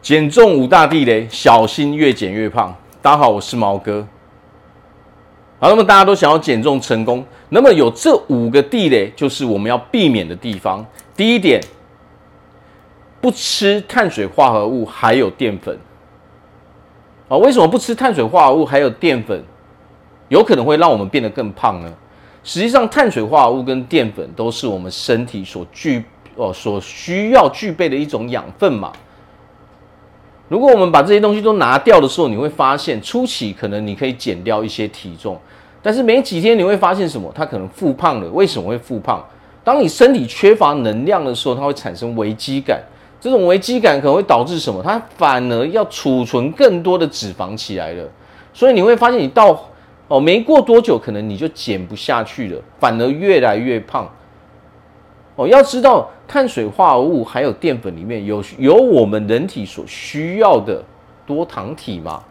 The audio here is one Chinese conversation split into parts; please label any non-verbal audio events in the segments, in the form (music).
减重五大地雷，小心越减越胖。大家好，我是毛哥。好，那么大家都想要减重成功，那么有这五个地雷，就是我们要避免的地方。第一点，不吃碳水化合物还有淀粉。啊，为什么不吃碳水化合物还有淀粉，有可能会让我们变得更胖呢？实际上，碳水化合物跟淀粉都是我们身体所具哦所需要具备的一种养分嘛。如果我们把这些东西都拿掉的时候，你会发现初期可能你可以减掉一些体重，但是没几天你会发现什么？它可能复胖了。为什么会复胖？当你身体缺乏能量的时候，它会产生危机感。这种危机感可能会导致什么？它反而要储存更多的脂肪起来了。所以你会发现，你到哦没过多久，可能你就减不下去了，反而越来越胖。哦，要知道。碳水化合物还有淀粉里面有有我们人体所需要的多糖体嘛？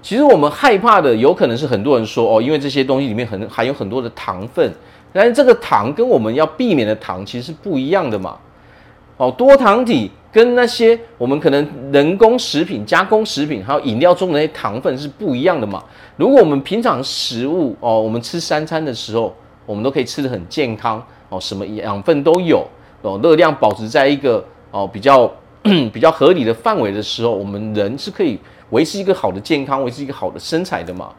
其实我们害怕的有可能是很多人说哦，因为这些东西里面很含有很多的糖分，但是这个糖跟我们要避免的糖其实是不一样的嘛。哦，多糖体跟那些我们可能人工食品、加工食品还有饮料中的那些糖分是不一样的嘛。如果我们平常食物哦，我们吃三餐的时候，我们都可以吃的很健康。哦，什么养分都有哦，热量保持在一个哦比较 (clears throat) 比较合理的范围的时候，我们人是可以维持一个好的健康，维持一个好的身材的嘛。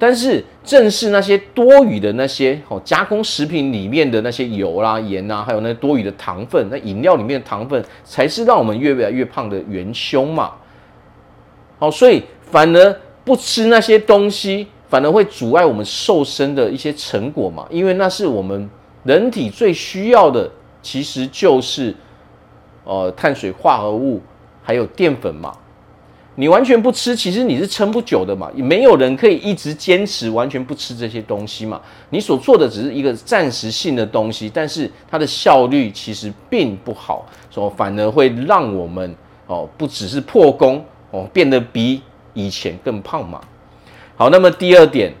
但是正是那些多余的那些哦加工食品里面的那些油啦、盐啊，还有那多余的糖分，那饮料里面的糖分才是让我们越来越胖的元凶嘛。好，所以反而不吃那些东西，反而会阻碍我们瘦身的一些成果嘛，因为那是我们。人体最需要的其实就是，呃，碳水化合物还有淀粉嘛。你完全不吃，其实你是撑不久的嘛。也没有人可以一直坚持完全不吃这些东西嘛。你所做的只是一个暂时性的东西，但是它的效率其实并不好，所以反而会让我们哦，不只是破功哦，变得比以前更胖嘛。好，那么第二点。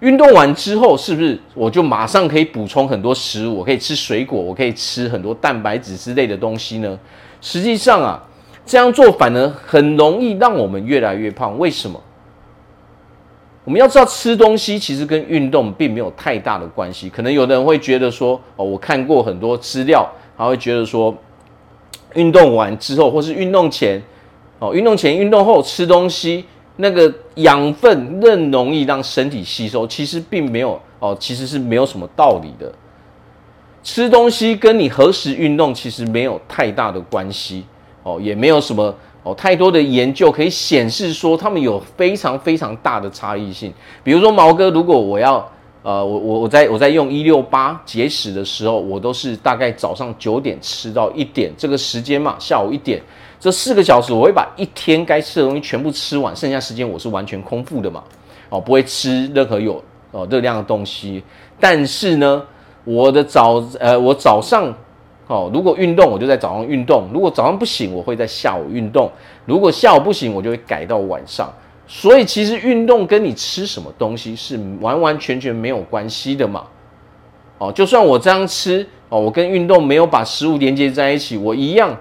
运动完之后，是不是我就马上可以补充很多食物？我可以吃水果，我可以吃很多蛋白质之类的东西呢？实际上啊，这样做反而很容易让我们越来越胖。为什么？我们要知道，吃东西其实跟运动并没有太大的关系。可能有的人会觉得说，哦，我看过很多资料，他会觉得说，运动完之后，或是运动前，哦，运动前、运动后吃东西。那个养分更容易让身体吸收，其实并没有哦，其实是没有什么道理的。吃东西跟你何时运动其实没有太大的关系哦，也没有什么哦太多的研究可以显示说他们有非常非常大的差异性。比如说毛哥，如果我要呃我我我在我在用一六八节食的时候，我都是大概早上九点吃到一点这个时间嘛，下午一点。这四个小时，我会把一天该吃的东西全部吃完，剩下时间我是完全空腹的嘛，哦，不会吃任何有哦热量的东西。但是呢，我的早呃，我早上哦，如果运动，我就在早上运动；如果早上不行，我会在下午运动；如果下午不行，我就会改到晚上。所以其实运动跟你吃什么东西是完完全全没有关系的嘛。哦，就算我这样吃哦，我跟运动没有把食物连接在一起，我一样。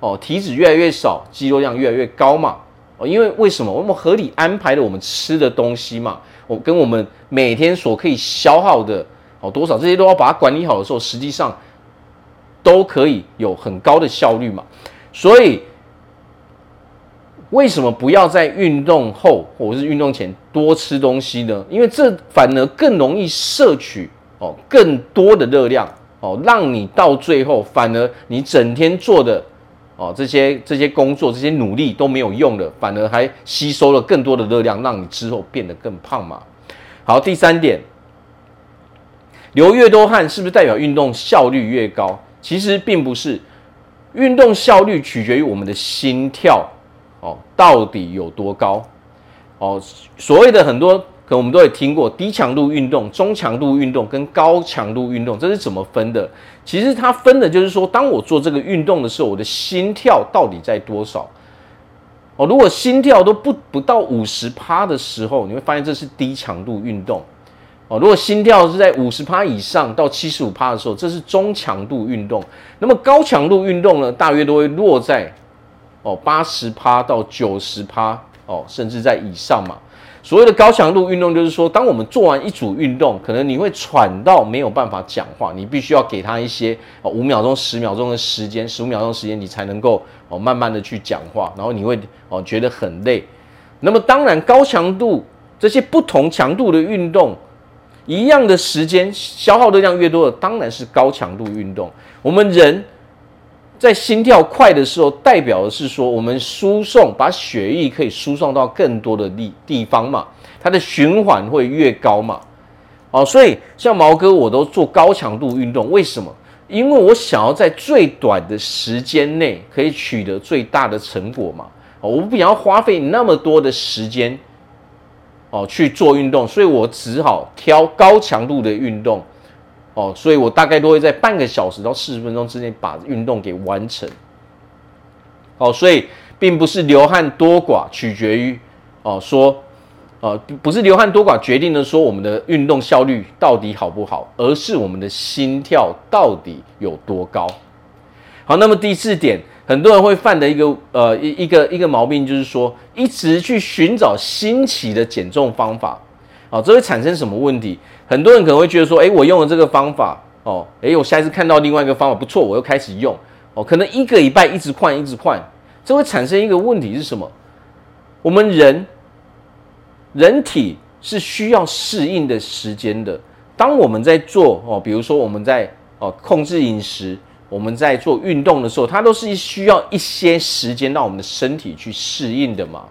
哦，体脂越来越少，肌肉量越来越高嘛。哦，因为为什么？我们合理安排了我们吃的东西嘛。我跟我们每天所可以消耗的哦多少，这些都要把它管理好的时候，实际上都可以有很高的效率嘛。所以，为什么不要在运动后或者是运动前多吃东西呢？因为这反而更容易摄取哦更多的热量哦，让你到最后反而你整天做的。哦，这些这些工作，这些努力都没有用了，反而还吸收了更多的热量，让你之后变得更胖嘛。好，第三点，流越多汗是不是代表运动效率越高？其实并不是，运动效率取决于我们的心跳哦，到底有多高？哦，所谓的很多。可我们都有听过低强度运动、中强度运动跟高强度运动，这是怎么分的？其实它分的就是说，当我做这个运动的时候，我的心跳到底在多少？哦，如果心跳都不不到五十趴的时候，你会发现这是低强度运动。哦，如果心跳是在五十趴以上到七十五趴的时候，这是中强度运动。那么高强度运动呢，大约都会落在哦八十趴到九十趴哦，甚至在以上嘛。所谓的高强度运动，就是说，当我们做完一组运动，可能你会喘到没有办法讲话，你必须要给他一些哦五秒钟、十秒钟的时间，十五秒钟时间，你才能够哦慢慢的去讲话，然后你会哦觉得很累。那么当然，高强度这些不同强度的运动，一样的时间消耗的量越多的，当然是高强度运动。我们人。在心跳快的时候，代表的是说我们输送把血液可以输送到更多的地地方嘛，它的循环会越高嘛。哦，所以像毛哥我都做高强度运动，为什么？因为我想要在最短的时间内可以取得最大的成果嘛。哦，我不想要花费那么多的时间哦去做运动，所以我只好挑高强度的运动。哦，所以我大概都会在半个小时到四十分钟之内把运动给完成。哦，所以并不是流汗多寡取决于哦说，呃，不是流汗多寡决定了说我们的运动效率到底好不好，而是我们的心跳到底有多高。好，那么第四点，很多人会犯的一个呃一一个一个毛病就是说，一直去寻找新奇的减重方法。哦，这会产生什么问题？很多人可能会觉得说，诶，我用了这个方法，哦，诶，我下一次看到另外一个方法不错，我又开始用，哦，可能一个礼拜一直换，一直换，这会产生一个问题是什么？我们人，人体是需要适应的时间的。当我们在做哦，比如说我们在哦控制饮食，我们在做运动的时候，它都是需要一些时间让我们的身体去适应的嘛。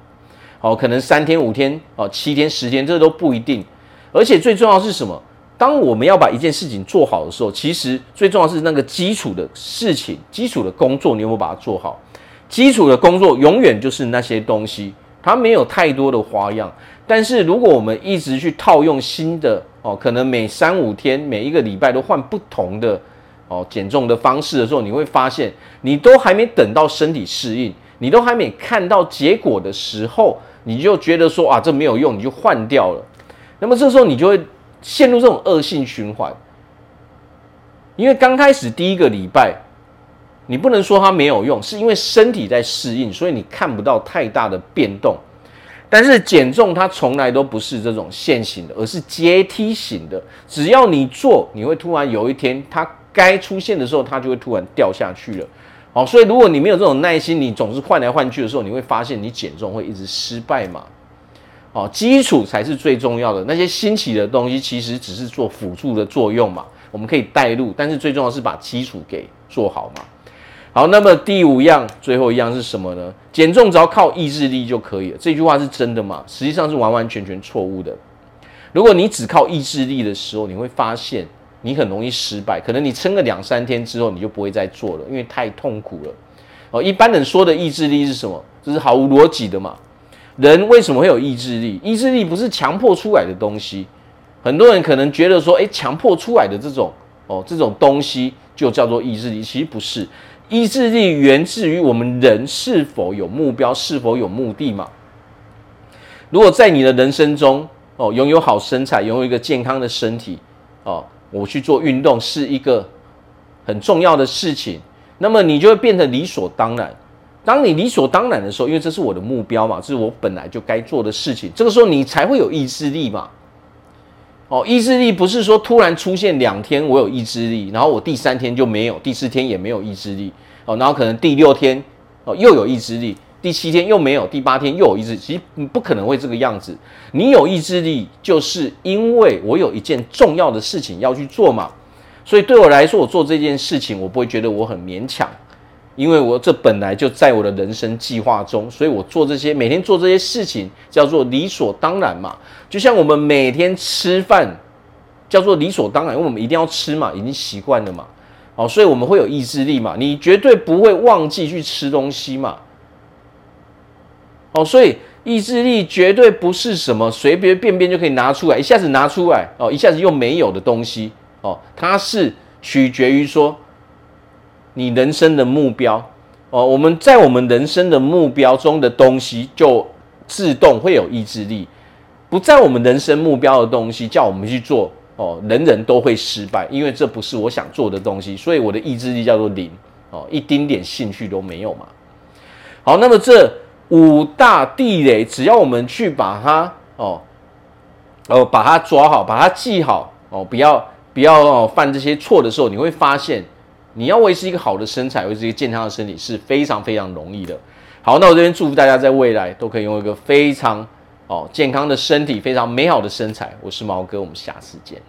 哦，可能三天五天，哦，七天十天，这都不一定。而且最重要是什么？当我们要把一件事情做好的时候，其实最重要是那个基础的事情、基础的工作，你有没有把它做好？基础的工作永远就是那些东西，它没有太多的花样。但是如果我们一直去套用新的哦，可能每三五天、每一个礼拜都换不同的哦减重的方式的时候，你会发现，你都还没等到身体适应，你都还没看到结果的时候，你就觉得说啊，这没有用，你就换掉了。那么这时候你就会陷入这种恶性循环，因为刚开始第一个礼拜，你不能说它没有用，是因为身体在适应，所以你看不到太大的变动。但是减重它从来都不是这种线性的，而是阶梯型的。只要你做，你会突然有一天它该出现的时候，它就会突然掉下去了。好，所以如果你没有这种耐心，你总是换来换去的时候，你会发现你减重会一直失败嘛。哦，基础才是最重要的。那些新奇的东西其实只是做辅助的作用嘛，我们可以带路，但是最重要是把基础给做好嘛。好，那么第五样，最后一样是什么呢？减重只要靠意志力就可以了。这句话是真的吗？实际上是完完全全错误的。如果你只靠意志力的时候，你会发现你很容易失败。可能你撑个两三天之后，你就不会再做了，因为太痛苦了。哦，一般人说的意志力是什么？这是毫无逻辑的嘛。人为什么会有意志力？意志力不是强迫出来的东西。很多人可能觉得说，诶，强迫出来的这种哦，这种东西就叫做意志力。其实不是，意志力源自于我们人是否有目标，是否有目的嘛。如果在你的人生中哦，拥有好身材，拥有一个健康的身体哦，我去做运动是一个很重要的事情，那么你就会变得理所当然。当你理所当然的时候，因为这是我的目标嘛，这是我本来就该做的事情。这个时候你才会有意志力嘛。哦，意志力不是说突然出现两天我有意志力，然后我第三天就没有，第四天也没有意志力。哦，然后可能第六天哦又有意志力，第七天又没有，第八天又有意志力。其实不可能会这个样子。你有意志力，就是因为我有一件重要的事情要去做嘛。所以对我来说，我做这件事情，我不会觉得我很勉强。因为我这本来就在我的人生计划中，所以我做这些每天做这些事情叫做理所当然嘛。就像我们每天吃饭叫做理所当然，因为我们一定要吃嘛，已经习惯了嘛。哦，所以我们会有意志力嘛，你绝对不会忘记去吃东西嘛。哦，所以意志力绝对不是什么随随便便就可以拿出来，一下子拿出来哦，一下子又没有的东西哦，它是取决于说。你人生的目标哦，我们在我们人生的目标中的东西，就自动会有意志力。不在我们人生目标的东西，叫我们去做哦，人人都会失败，因为这不是我想做的东西，所以我的意志力叫做零哦，一丁点兴趣都没有嘛。好，那么这五大地雷，只要我们去把它哦，哦，把它抓好，把它记好哦，不要不要哦犯这些错的时候，你会发现，你要维持一个好的身材，维持一个健康的身体是非常非常容易的。好，那我这边祝福大家在未来都可以拥有一个非常。哦，健康的身体，非常美好的身材。我是毛哥，我们下次见。